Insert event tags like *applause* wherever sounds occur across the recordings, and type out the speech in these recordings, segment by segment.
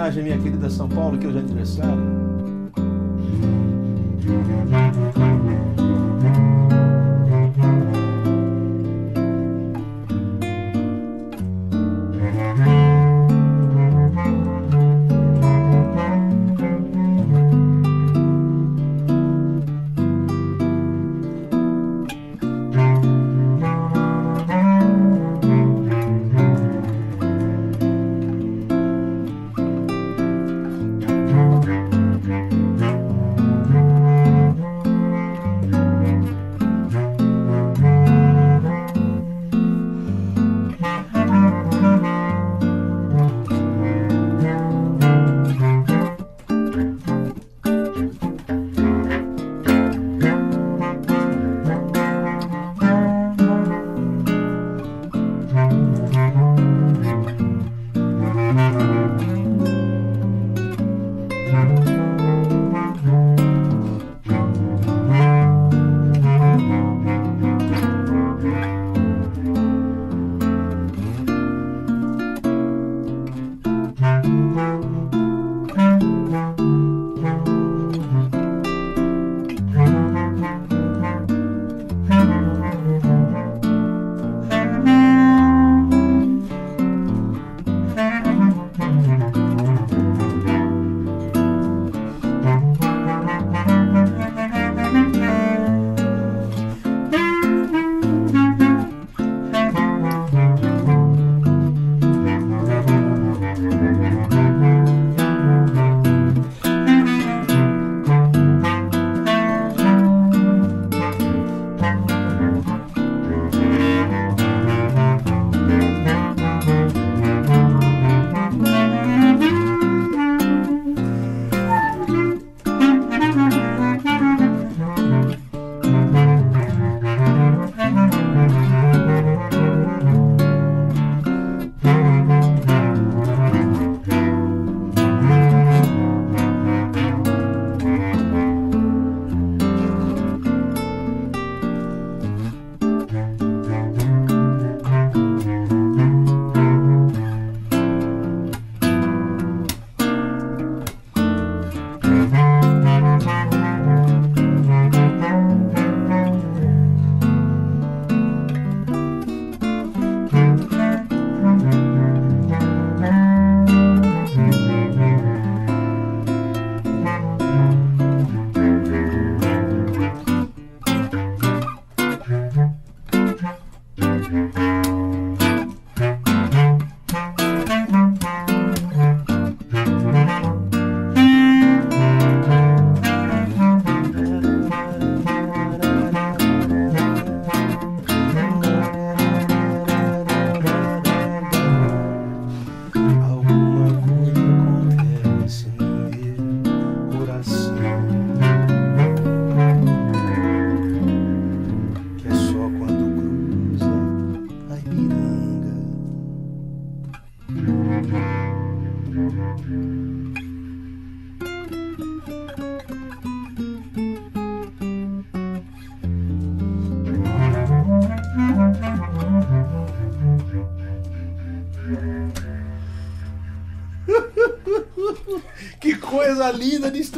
homenagem à minha querida São Paulo, que hoje é aniversário.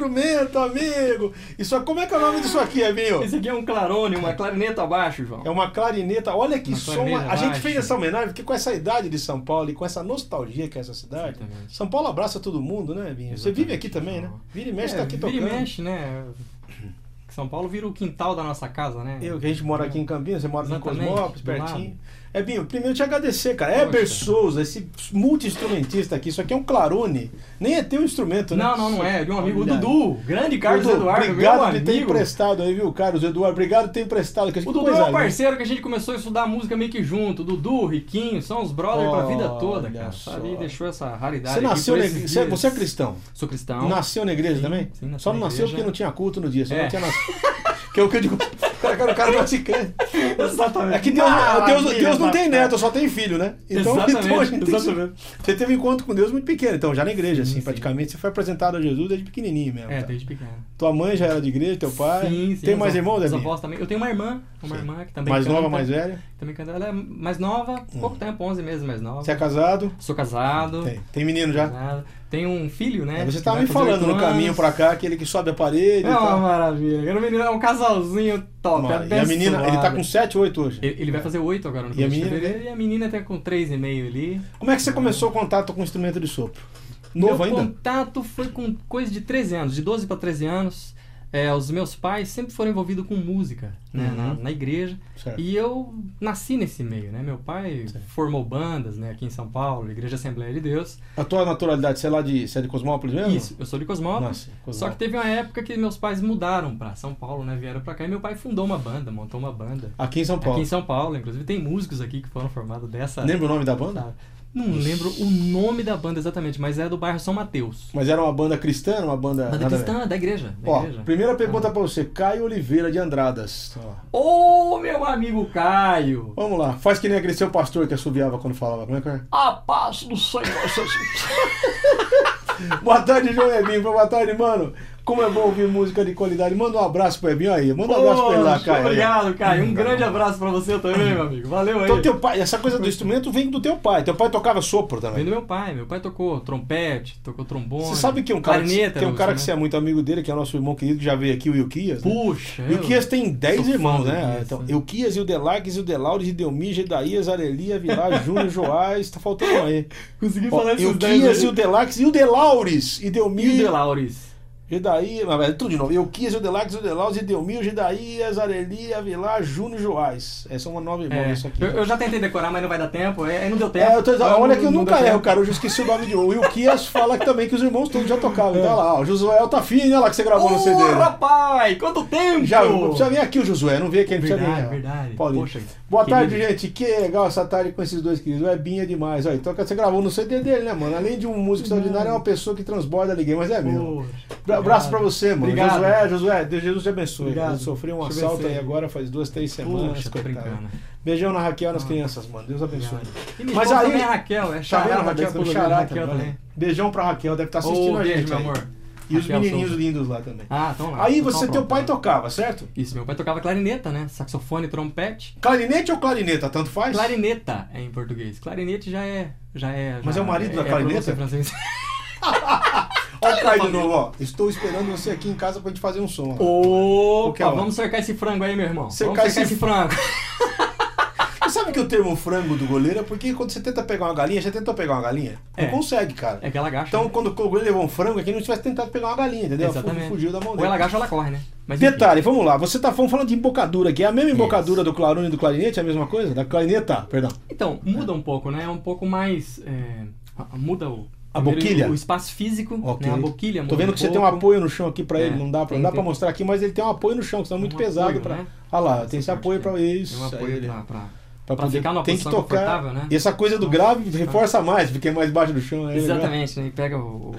Instrumento, amigo. Isso, como é que é o nome disso aqui, amigo? Esse aqui é um clarone, uma clarineta abaixo, João. É uma clarineta. Olha que uma som. A gente fez essa homenagem porque com essa idade de São Paulo e com essa nostalgia que é essa cidade, Exatamente. São Paulo abraça todo mundo, né, Vinho? Você vive aqui também, né? Vira e mexe, é, tá aqui tocando. Vira e mexe, né? São Paulo vira o quintal da nossa casa, né? Eu, que a gente mora aqui em Campinas, você mora Exatamente, em Cosmópolis, pertinho. Lado. É, Binho, primeiro te agradecer, cara. Poxa. Heber Souza, esse multi-instrumentista aqui, isso aqui é um clarone. Nem é teu instrumento, né? Não, não, não é. É de um amigo, o Dudu. Grande Carlos Dudu, Eduardo, Obrigado por ter emprestado aí, viu, Carlos Eduardo? Obrigado por ter emprestado. Que o Dudu é um parceiro que a gente começou a estudar música meio que junto. Dudu, Riquinho, são os brothers oh, pra vida toda, cara. Sabe? deixou essa raridade. Você nasceu na igreja. Você, é cristão? Sou cristão. Nasceu na igreja sim, também? Sim, Só não nasceu porque não tinha culto no dia. Você é. não tinha nascido. *laughs* que é o que eu digo. Cara, o cara não se crê. Exatamente. É que Deus, ah, Deus, Deus não tem neto, só tem filho, né? Então, exatamente, *laughs* então a gente exatamente. Você teve um encontro com Deus muito pequeno, então, já na igreja, sim, assim, sim. praticamente. Você foi apresentado a Jesus desde pequenininho mesmo. É, tá? desde pequeno. Tua mãe já era de igreja, teu pai? Sim, sim. Tem mais irmãos, Davi? também. Eu tenho uma irmã, uma sim. irmã que também Mais canta, nova, mais velha? Também canta. Ela é mais nova, pouco hum. tempo, 11 meses mais nova. Você é casado? Sou casado. Tem, Tem menino já? Casado. Tem um filho, né? Você estava me falando no caminho pra cá, aquele que sobe a parede. É uma maravilha. Era um menino, é um casalzinho top. é e a menina, suave. ele tá com 7 ou 8 hoje? Ele, ele vai fazer 8 agora no e a menina? E a menina tá com 3,5 ali. Como é que você começou o contato com o instrumento de sopro? Novo Meu ainda? contato foi com coisa de 13 anos, de 12 para 13 anos. É, os meus pais sempre foram envolvidos com música né, uhum. na, na, igreja certo. e eu nasci nesse meio né meu pai certo. formou bandas né aqui em São Paulo Igreja Assembleia de Deus a tua naturalidade você é lá de você é de Cosmópolis mesmo isso eu sou de Cosmópolis, Cosmópolis. só que teve uma época que meus pais mudaram para São Paulo né vieram para cá e meu pai fundou uma banda montou uma banda aqui em São Paulo aqui em São Paulo inclusive tem músicos aqui que foram formados dessa lembra o nome da banda não lembro o nome da banda exatamente, mas é do bairro São Mateus. Mas era uma banda cristã, uma banda. Banda cristã, da igreja. Da Ó, igreja. primeira pergunta ah. pra você, Caio Oliveira de Andradas. Ô, oh, meu amigo Caio! Vamos lá, faz que nem aquele seu pastor que assobiava quando falava. Como é que é? A paz do Senhor. *laughs* Boa tarde, João Ebinho. Boa tarde, mano. Como é bom ouvir música de qualidade. Manda um abraço pro Ebinho aí. Manda um abraço pra ele lá, Caio. Obrigado, Caio. Um grande abraço pra você também, meu amigo. Valeu aí. Então, teu pai, essa coisa do instrumento vem do teu pai. Teu pai tocava sopro também. Vem do meu pai. Meu pai tocou trompete, tocou trombone. Você sabe que um cara, que, tem um cara que você é muito amigo dele, que é nosso irmão querido, que já veio aqui, o Ilquias. Né? Puxa. O Ilquias tem 10 irmãos, né? Então, Ilquias, Ildelagues, Ildelaudes, Idelmi, Gedaías, Arelia, Vilar, Júnior, *laughs* Joás. Tá faltando um aí. Consegui falar isso. Ilquias, Ildelagues, Ildelaures, Idelmi. Ildelaures. Gedaí, mas tudo de novo. Euquias, Eudelax, Eudelaus, Edelmir, Gedaías, Areli, Avilar, Júnior Joás. Essa é uma nova irmã é, isso aqui. Eu, eu, já tentei decorar, mas não vai dar tempo. É, não deu tempo. É, eu tô, olha que eu nunca erro, cara. Eu já esqueci o nome de um. O Euquias *laughs* fala que também que os irmãos todos já tocavam. Então, é. Então, lá, ó, o Josué tá fino, olha lá que você gravou oh, no CD. rapaz! Quanto tempo! Já, precisa vir aqui o Josué, não veio aqui, precisa vir. Verdade, verdade. Paulinho. Poxa, Boa querido. tarde, gente. Que legal essa tarde com esses dois queridos. É binha demais. Olha, então você gravou no CD dele, né, mano? Além de um músico extraordinário, é uma pessoa que transborda liguei, mas é mesmo. Abraço pra você, mano. Obrigado. Josué, Josué, Deus Jesus te abençoe. Obrigado. Eu sofri um assalto aí agora faz duas, três semanas. Puxa, Beijão na Raquel e nas ah. crianças, mano. Deus abençoe. Mas aí. É Raquel, é Xará, tá Raquel, Raquel, Xará, Raquel também. Beijão pra Raquel, deve estar tá assistindo oh, a gente. Beijo, meu amor. E os menininhos Souza. lindos lá também. Ah, estão lá. Aí você, teu pai tocava, certo? Isso, meu pai tocava clarineta, né? Saxofone, trompete. Clarinete ou clarineta, tanto faz? Clarineta é em português. Clarinete já é. Já é Mas já é o marido é, da é clarineta? francês. *laughs* Olha o de novo, ó. Estou esperando você aqui em casa pra gente fazer um som. Opa, vamos cercar esse frango aí, meu irmão. Cercar vamos cercar esse, esse frango. *laughs* sabe que o termo frango do goleiro é porque quando você tenta pegar uma galinha, já tentou pegar uma galinha? É. Não consegue, cara. É que ela agacha. Então, né? quando o goleiro levou um frango, é que não tivesse tentado pegar uma galinha, entendeu? Exatamente. Fugiu da mão dele. Ou ela agacha ou ela corre, né? Mas, Detalhe, enfim. vamos lá. Você tá falando de embocadura aqui. É a mesma embocadura Isso. do clarone e do clarinete? É a mesma coisa? Da clarineta, perdão. Então, muda um pouco, né? É um pouco mais... É... Muda o a boquilha? O, espaço físico, okay. né? a boquilha. Tô vendo que um você tem um apoio no chão aqui para é, ele, não dá para para mostrar aqui, mas ele tem um apoio no chão, que está muito um pesado para. Né? Olha lá, tem esse apoio para isso. Tem um apoio para pra, pra ficar numa tem que tocar, né? E essa coisa do grave reforça mais, porque é mais baixo do chão. É Exatamente, né? E pega o, o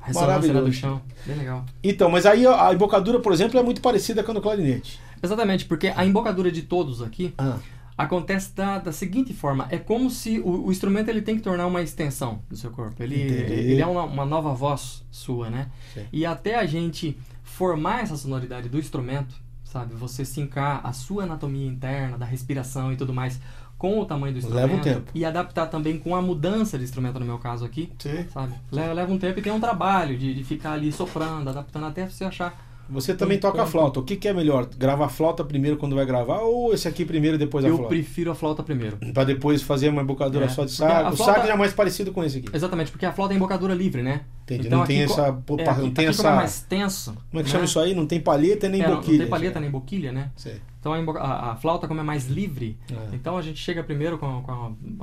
a ressonância do chão. Bem legal. Então, mas aí a embocadura, por exemplo, é muito parecida com a do clarinete. Exatamente, porque a embocadura de todos aqui. Ah acontece da, da seguinte forma: é como se o, o, instrumento ele tem que tornar uma extensão do seu corpo. Ele, ele é uma, uma, nova voz sua, né? Sim. E até a gente formar essa sonoridade do instrumento, sabe? Você sincar a sua anatomia interna, da respiração e tudo mais com o tamanho do instrumento. Leva um tempo. E adaptar também com a mudança de instrumento, no meu caso aqui. Sim. Sabe? Leva, leva um tempo e tem um trabalho de, de ficar ali soprando, adaptando até você achar você também toca a flauta. O que, que, é melhor? Gravar a flauta primeiro quando vai gravar ou esse aqui primeiro e depois a eu flauta? Eu prefiro a flauta primeiro. Para depois fazer uma embocadura é. só de saco. O saco já é mais parecido com esse aqui. Exatamente, porque a flauta é embocadura livre, né? Entendi. Então, não tem essa. É, não tem essa... é mais tenso. Como é que né? chama isso aí? Não tem palheta nem é, boquilha. Não tem palheta nem boquilha, né? Então a, a, a, flauta, como é mais livre, é. então a gente chega primeiro com, a, com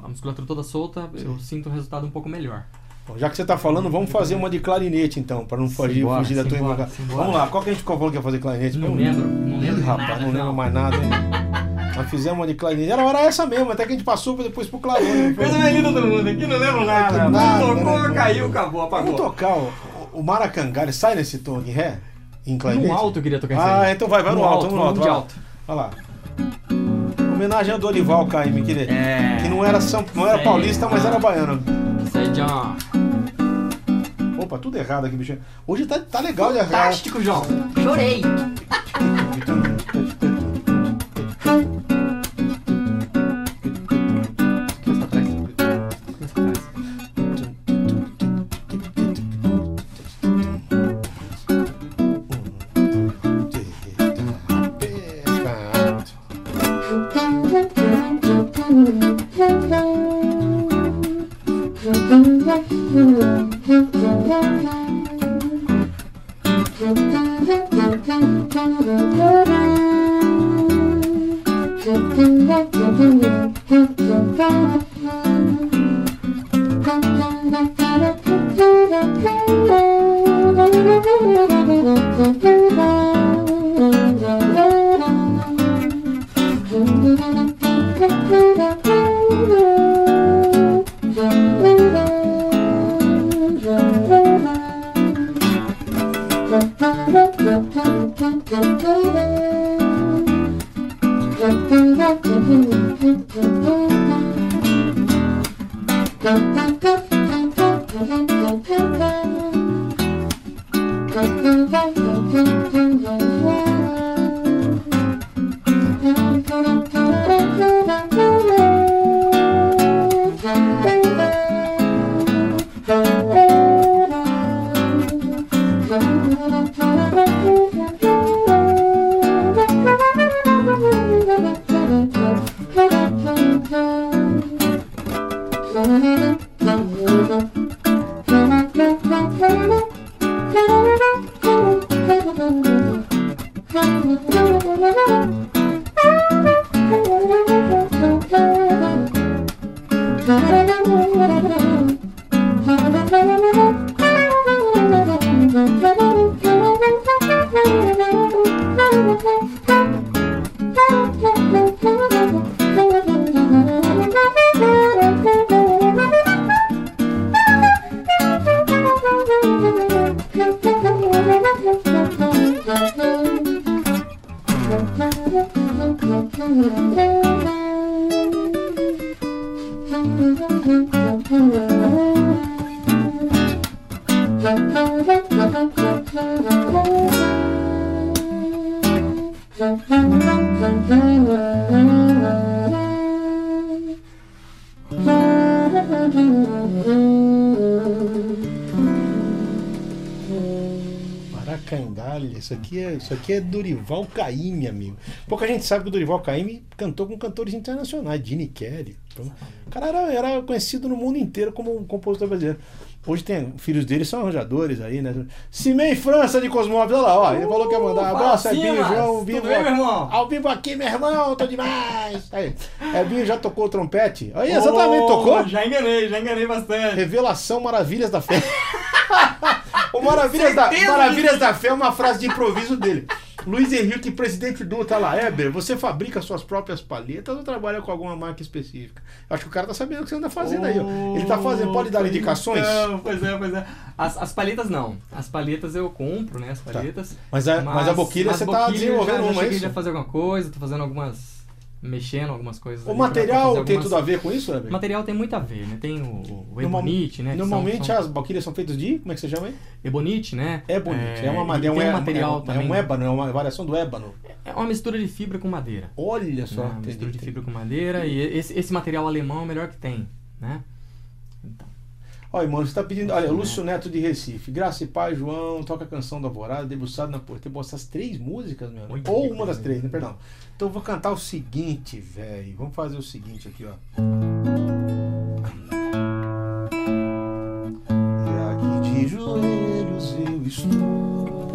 a musculatura toda solta, Sim. eu sinto o resultado um pouco melhor. Bom, já que você está falando, vamos fazer uma de clarinete então, para não fugir, simbora, fugir da tua simbora, Vamos lá, qual que a gente falou que ia fazer clarinete? Não lembro, não lembro. Ih, rapaz, nada, não lembro mais nada, hein? Nós fizemos uma de clarinete. Era, era essa mesmo, até que a gente passou depois pro clarone. *laughs* Coisa mais linda do mundo aqui, não lembro nada. nada tocou, né? caiu, acabou, apagou. Vamos tocar o, o Maracangá, ele sai nesse tom aqui, ré? Em clarinete? No alto eu queria tocar Ah, aí. então vai, vai no, no alto, alto, no alto. Vai. alto. Olha lá. Homenagem ao Dorival Caime, que, é. que não era, São, não era paulista, mas era baiano. Sei, John. Opa, tudo errado aqui, bicho. Hoje tá, tá legal de errar. Fantástico, João. Chorei. Isso aqui é, isso aqui é Dorival Caymmi, amigo. Pouca gente sabe que o Dorival Caymmi cantou com cantores internacionais, Gene Kelly. Então, o cara era, era conhecido no mundo inteiro como um compositor brasileiro. Hoje tem filhos dele, são arranjadores aí, né? Cimei França de Cosmópolis, olha lá, ó. Ele falou que ia mandar abraço, é Binho, João, vivo, bem, meu irmão? ao vivo aqui, meu irmão, tô demais. Aí, é Binho já tocou o trompete? Aí, exatamente, oh, tocou? Já enganei, já enganei bastante. Revelação Maravilhas da Fé. *laughs* O Maravilhas da, Maravilhas da Fé é uma frase de improviso dele. Luiz Henrique, presidente do tá lá. Éber, você fabrica suas próprias palhetas ou trabalha com alguma marca específica? Acho que o cara tá sabendo o que você anda fazendo oh, aí. Ó. Ele tá fazendo, pode dar indicações? Não, pois é, pois é. As, as palhetas não. As palhetas eu compro, né? As palhetas. Tá. Mas, a, mas, mas a boquilha você tá desenvolvendo já, uma, já é isso? já fazer alguma coisa, tô fazendo algumas mexendo algumas coisas. O material algumas... tem tudo a ver com isso, né? O material tem muito a ver, né? Tem o, o ebonite, né? Normalmente são, são... as boquilhas são feitas de, como é que você chama aí? Ebonite, né? Ebonite, é, é uma madeira, um, é, material é, também. É um ébano, é uma variação do ébano. É uma mistura de fibra com madeira. Olha só. Né? Uma mistura de fibra com madeira e esse, esse material alemão é o melhor que tem, né? Olha, mano, você tá pedindo. Olha, Lúcio Neto de Recife. Graça e Pai, João, toca a canção da Alvorada, debruçado na porta. Tem essas três músicas, meu. Ou uma das três, né? Perdão. Então eu vou cantar o seguinte, velho. Vamos fazer o seguinte aqui, ó. E aqui de joelhos eu estou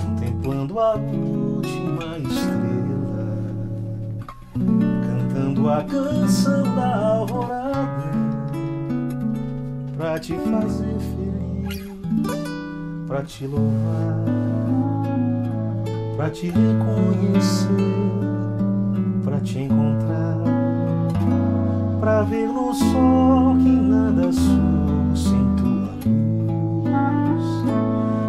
contemplando a última estrela, cantando a canção pra te fazer feliz, pra te louvar para te reconhecer, para te encontrar, para ver no sol que nada sou sem tua luz,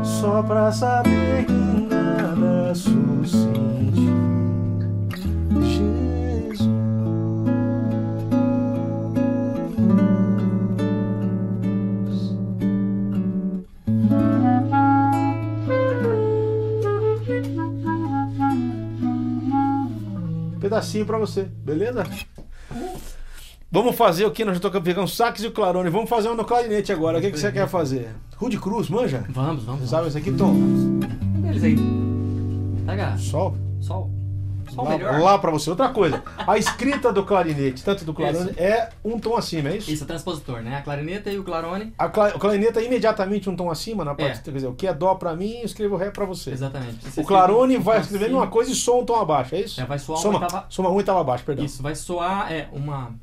só para saber que nada sou sem pedacinho para você, beleza? Vamos fazer o que? Nós já estamos pegando saques e o clarone. Vamos fazer um no clarinete agora. O que, que você quer fazer? Rude Cruz, manja? Vamos, vamos. Sabe esse aqui, Tom? Eles aí. Pega. Sol? Sol lá, lá para você. Outra coisa, a escrita do clarinete, tanto do clarone, isso. é um tom acima, é isso? Isso, é transpositor, né? A clarineta e o clarone. A cla o clarineta é imediatamente um tom acima na parte, é. quer dizer, o que é dó para mim, eu escrevo ré para você. Exatamente. Você o clarone vai escrever uma coisa e soa um tom abaixo, é isso? É, vai soar soma, uma oitava... Soma um oitava abaixo, perdão. Isso, vai soar é, uma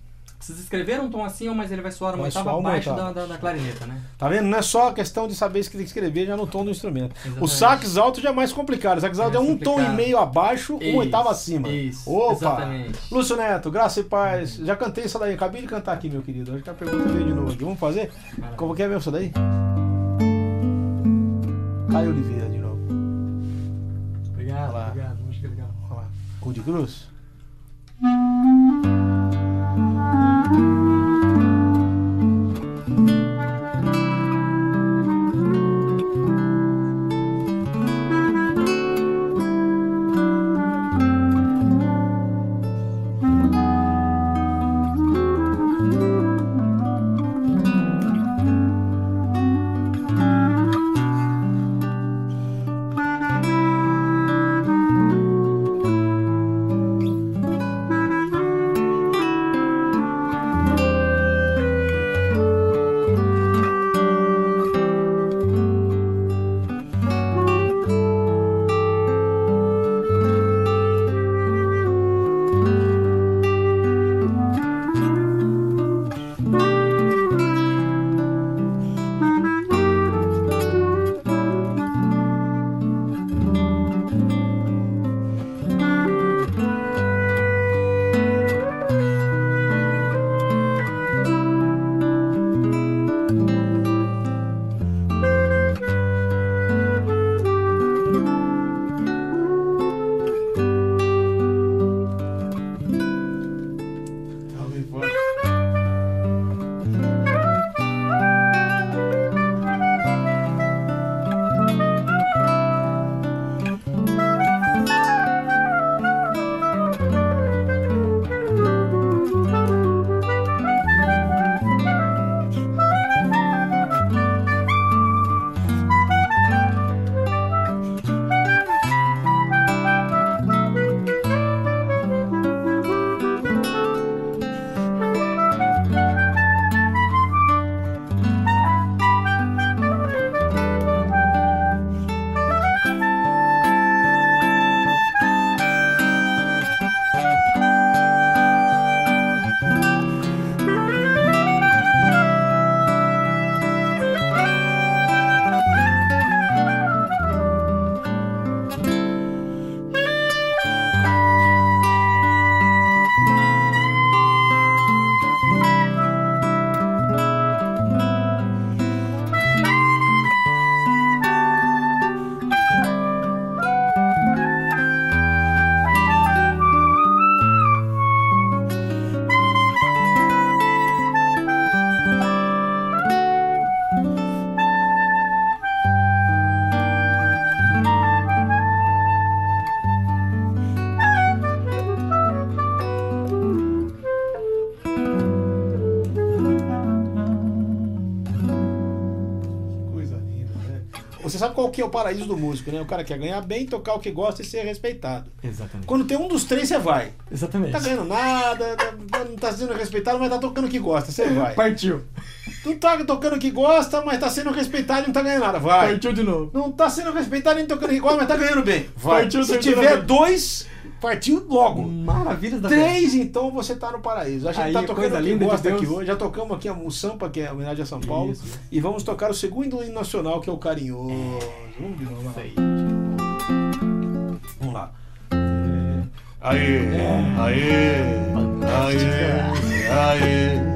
precisa escrever um tom assim, mas ele vai soar uma oitava abaixo da, da, da, clarineta, né? Tá vendo? Não é só questão de saber escrever já no tom do instrumento. Exatamente. O sax alto já é mais complicado. O sax alto é, é um complicado. tom e meio abaixo, isso, uma oitava acima. Isso, Opa! Exatamente. Lúcio Neto, graça e paz. Já cantei essa daí, acabei de cantar aqui, meu querido. Acho que a pergunta veio de novo aqui. Vamos fazer? Maravilha. Como que é mesmo essa daí? Caio Oliveira de novo. Obrigado, obrigado. Música legal. Olha lá. Cu de Cruz? Qual que é o paraíso do músico, né? O cara quer ganhar bem, tocar o que gosta e ser respeitado. Exatamente. Quando tem um dos três, você vai. Exatamente. Não tá ganhando nada, tá, não tá sendo respeitado, mas tá tocando o que gosta, você vai. *laughs* Partiu. Não tá tocando o que gosta, mas tá sendo respeitado e não tá ganhando nada, vai. Partiu de novo. Não tá sendo respeitado nem tocando o que gosta, mas tá ganhando bem, vai. Partiu, Se tiver dois Partiu logo. Maravilha da Três, então você tá no paraíso. A gente Aí, tá tocando o que gosta de aqui hoje. Já tocamos aqui o Sampa, que é a homenagem a São Paulo. Isso. E vamos tocar o segundo hino nacional, que é o Carinhoso. É. Vamos, vamos lá. Vamos lá. Aê, aê, aê, aê. Você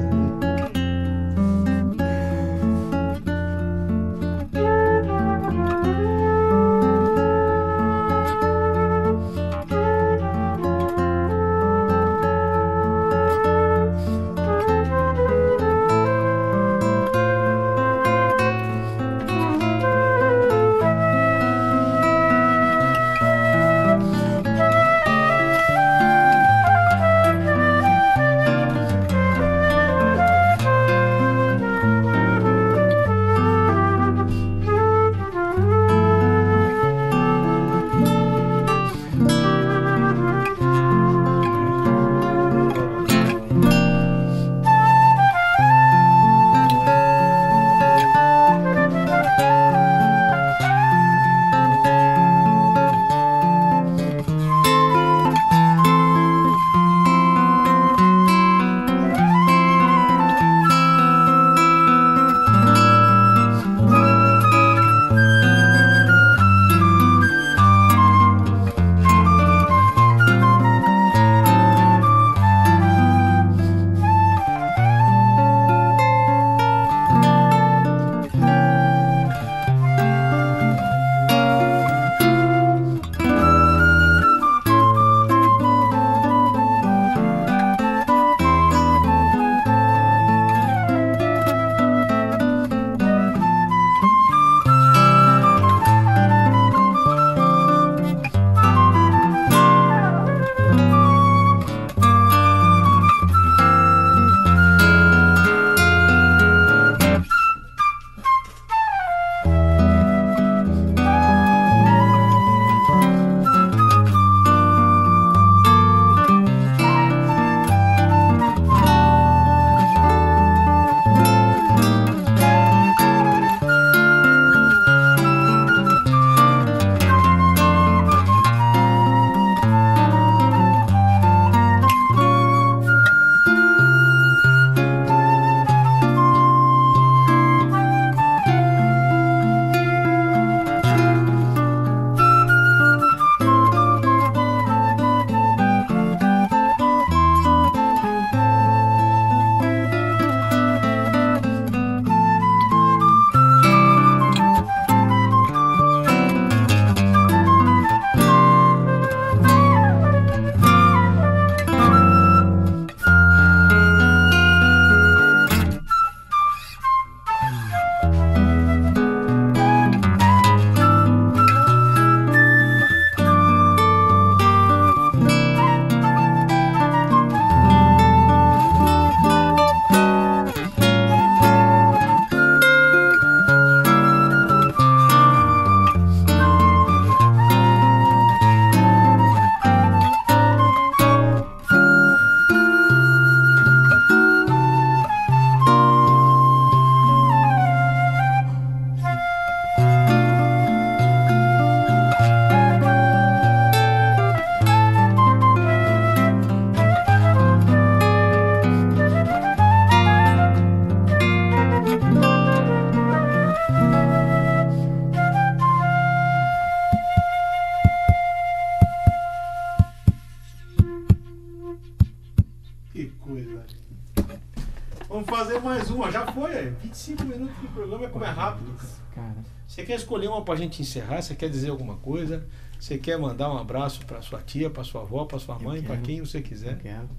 quer escolher uma para a gente encerrar? Você quer dizer alguma coisa? Você quer mandar um abraço para sua tia, para sua avó, para sua mãe, para quem você quiser? Eu quero.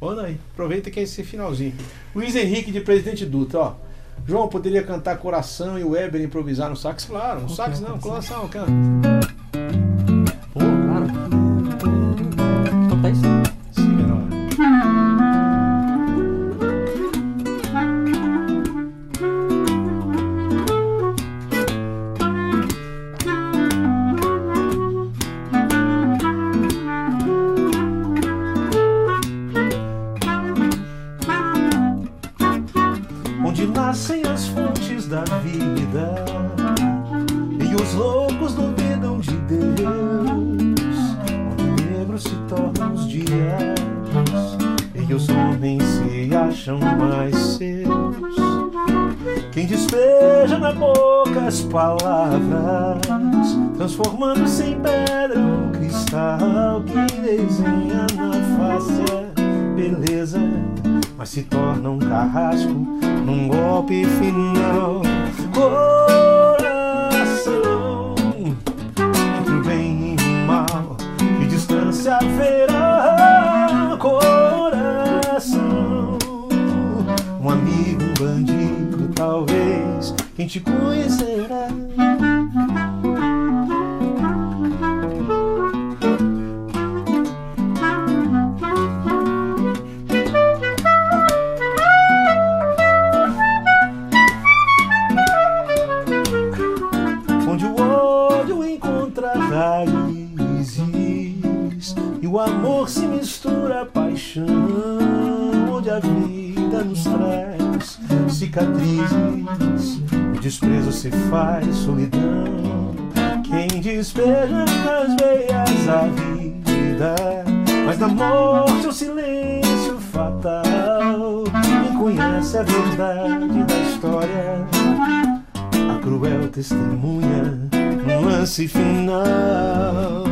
Olha aí, aproveita que é esse finalzinho. Luiz Henrique de Presidente Dutra, ó. João poderia cantar Coração e o Weber improvisar no sax? Claro, no sax não, coração, canta. Quem te conhecerá? Se faz solidão. Quem despeja nas veias a vida, mas na morte o silêncio fatal. Quem conhece a verdade da história, a cruel testemunha no lance final.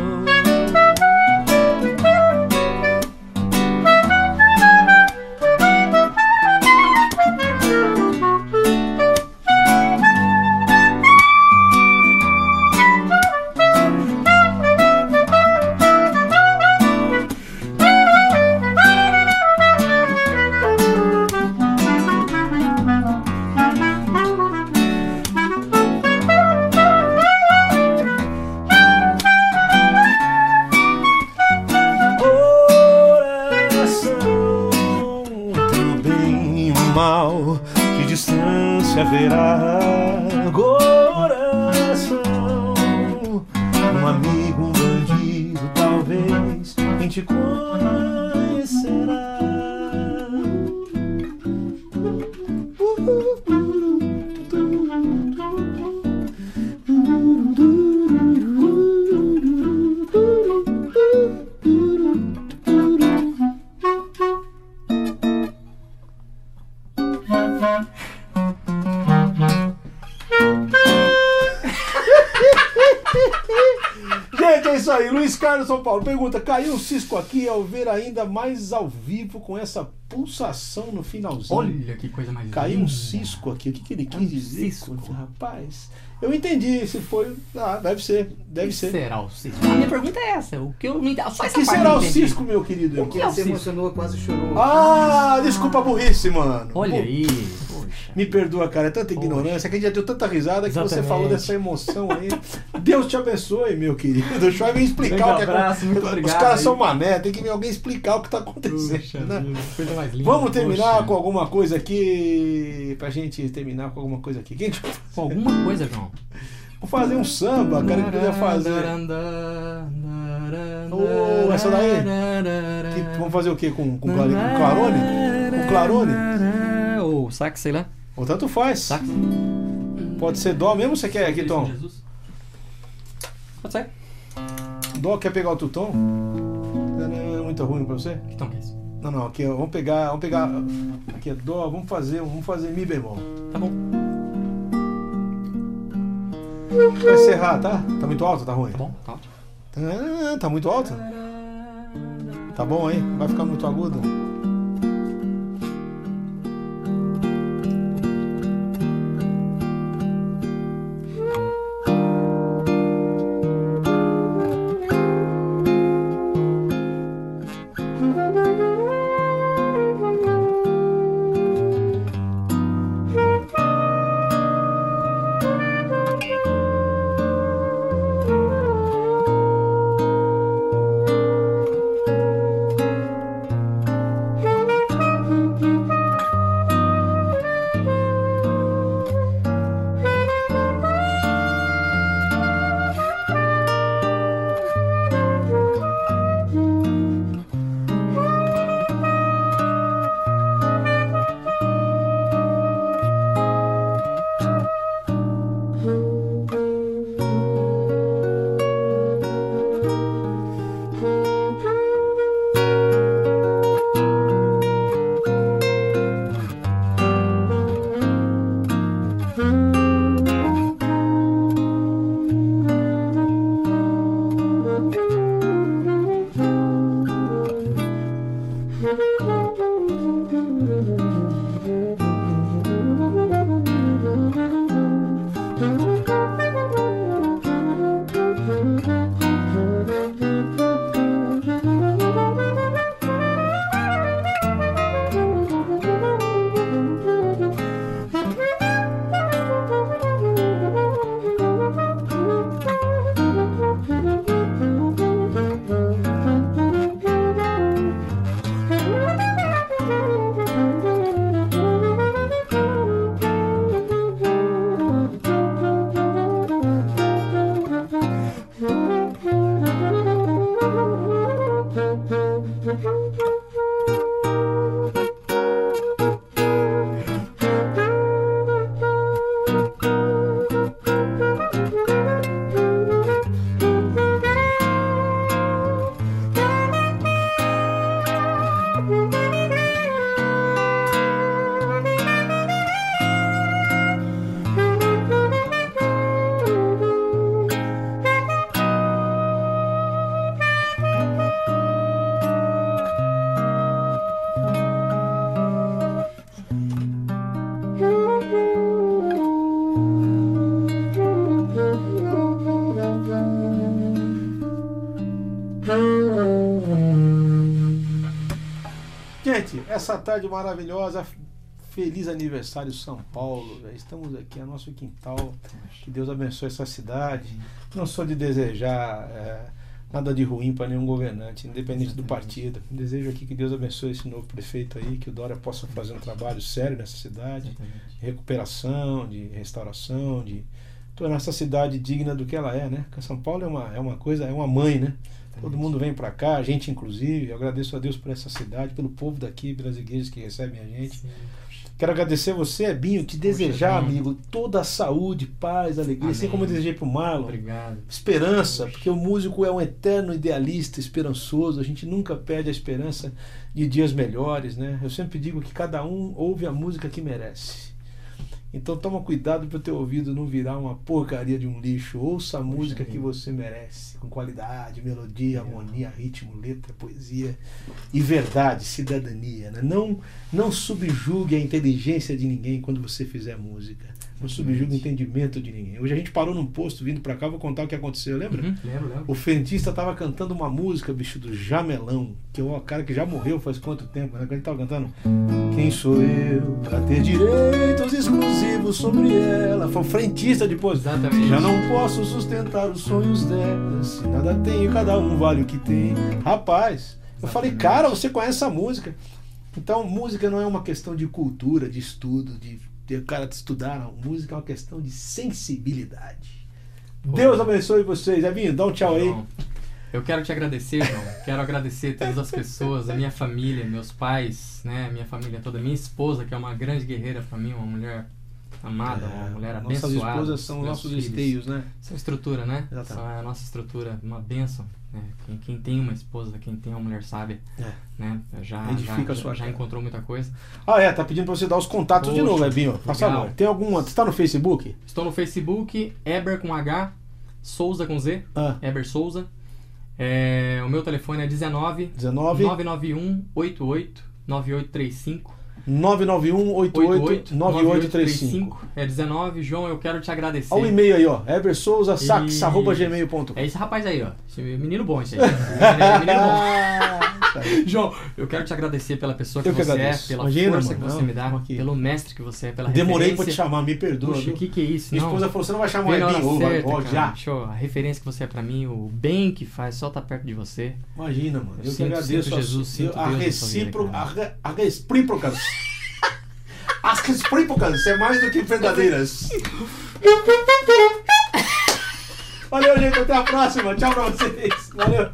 Isso aí. Luiz Carlos São Paulo pergunta: caiu um cisco aqui ao ver ainda mais ao vivo com essa pulsação no finalzinho. Olha que coisa mais Caiu um linda. cisco aqui. O que, que ele quis um dizer? cisco. com- Rapaz, eu entendi. Se foi. Ah, deve ser. Deve O que ser. será o cisco? A minha pergunta é essa. O que eu me Só O essa que parte será o entendi. cisco, meu querido? O que é o se cisco? emocionou, quase chorou. Ah, desculpa a burrice, mano. Olha Pô, aí. Me perdoa, cara, é tanta Poxa. ignorância que a gente já deu tanta risada que você Exatamente. falou dessa emoção aí. Deus te abençoe, meu querido. Deixa eu vir explicar o que abraço, muito Os obrigado caras aí. são mané, tem que vir alguém explicar o que tá acontecendo. Puxa, né? coisa mais linda. Vamos terminar Poxa. com alguma coisa aqui. Pra gente terminar com alguma coisa aqui. Com alguma coisa, João. Vou fazer um samba, cara, que podia fazer. Oh, essa daí? Que- vamos fazer o quê? Com, com clarone? Com clarone? Ou sax, sei lá. Ou tanto faz. Sax. Pode ser dó mesmo, você quer aqui, Tom? Pode ser. Dó quer pegar outro tom? Não é muito ruim pra você? Que tom que é esse? Não, não, aqui vamos pegar, vamos pegar aqui é dó, vamos fazer, vamos fazer mi bemol. Tá bom. Vai encerrar, tá? Tá muito alto, tá ruim? Tá bom, tá ótimo. Ah, tá muito alto? Tá bom aí? Vai ficar muito agudo? Tarde maravilhosa. Feliz aniversário São Paulo. Véio. Estamos aqui no nosso quintal. Que Deus abençoe essa cidade. Não sou de desejar é, nada de ruim para nenhum governante, independente do partido. Desejo aqui que Deus abençoe esse novo prefeito aí, que o Dória possa fazer um trabalho sério nessa cidade, de recuperação, de restauração, de tornar essa cidade digna do que ela é, né? Porque São Paulo é uma, é uma coisa, é uma mãe, né? Todo mundo vem para cá, a gente inclusive. Eu agradeço a Deus por essa cidade, pelo povo daqui, pelas igrejas que recebem a gente. Sim. Quero agradecer você, Ebinho, te desejar, Poxa, amigo, toda a saúde, paz, alegria, Amém. assim como eu desejei pro Marlon. Obrigado. Esperança, Poxa. porque o músico é um eterno idealista, esperançoso, a gente nunca perde a esperança de dias melhores, né? Eu sempre digo que cada um ouve a música que merece. Então toma cuidado para o teu ouvido não virar uma porcaria de um lixo. Ouça a Poxa música que você merece, com qualidade, melodia, harmonia, ritmo, letra, poesia e verdade, cidadania. Né? Não, não subjugue a inteligência de ninguém quando você fizer música. Não subjuga o entendimento de ninguém. Hoje a gente parou num posto vindo para cá, vou contar o que aconteceu, lembra? Uhum, lembro, lembro. O frentista tava cantando uma música, bicho, do Jamelão, que é o cara que já morreu faz quanto tempo, né? Ele tava cantando Quem sou eu para ter direitos exclusivos sobre ela? Foi frentista depois. Exatamente. Já não posso sustentar os sonhos dela, se nada tenho, cada um vale o que tem. Rapaz, eu falei, cara, você conhece essa música. Então, música não é uma questão de cultura, de estudo, de o cara estudar não. música é uma questão de sensibilidade. Pô. Deus abençoe vocês. Evinho, dá um tchau aí. Eu quero te agradecer, João. quero agradecer todas as pessoas, a minha família, meus pais, né, minha família toda, minha esposa, que é uma grande guerreira para mim, uma mulher amada, é, uma mulher abençoada. Nossas esposas são nossos filhos. esteios, né? São estrutura, né? Exatamente. São a nossa estrutura, uma bênção. Né? Quem, quem, tem uma esposa, quem tem uma mulher sábia, é. né? já, já, já, já encontrou muita coisa. Ah, é, tá pedindo pra você dar os contatos Poxa, de novo, Ebinho. Por favor. Tem alguma. Você tá no Facebook? Estou no Facebook, Eber com H, Souza com Z, ah. Eber Souza. É, o meu telefone é 19 19 991 88 9835 991-88-9835. É 19. João, eu quero te agradecer. Olha o e-mail aí, ó. eversouzasax.gmail.com. É esse rapaz aí, ó. Esse menino bom, esse aí. *laughs* Menino bom. *laughs* *laughs* João, eu quero te agradecer pela pessoa que, que você é, pela Imagina, força mano, que você não, me dá, pelo mestre que você é, pela Demorei pra te chamar, me perdoa. o que que é isso? Minha esposa falou, você não vai chamar o Ebinho, ou já. Show, a referência que você é pra mim, o bem que faz, só tá perto de você. Imagina, mano. Eu, eu sinto, que agradeço. Sinto Jesus, sinto a, recíproca, a recíproca *laughs* as recíprocas é mais do que verdadeiras. *laughs* Valeu, gente. Até a próxima. Tchau pra vocês. Valeu.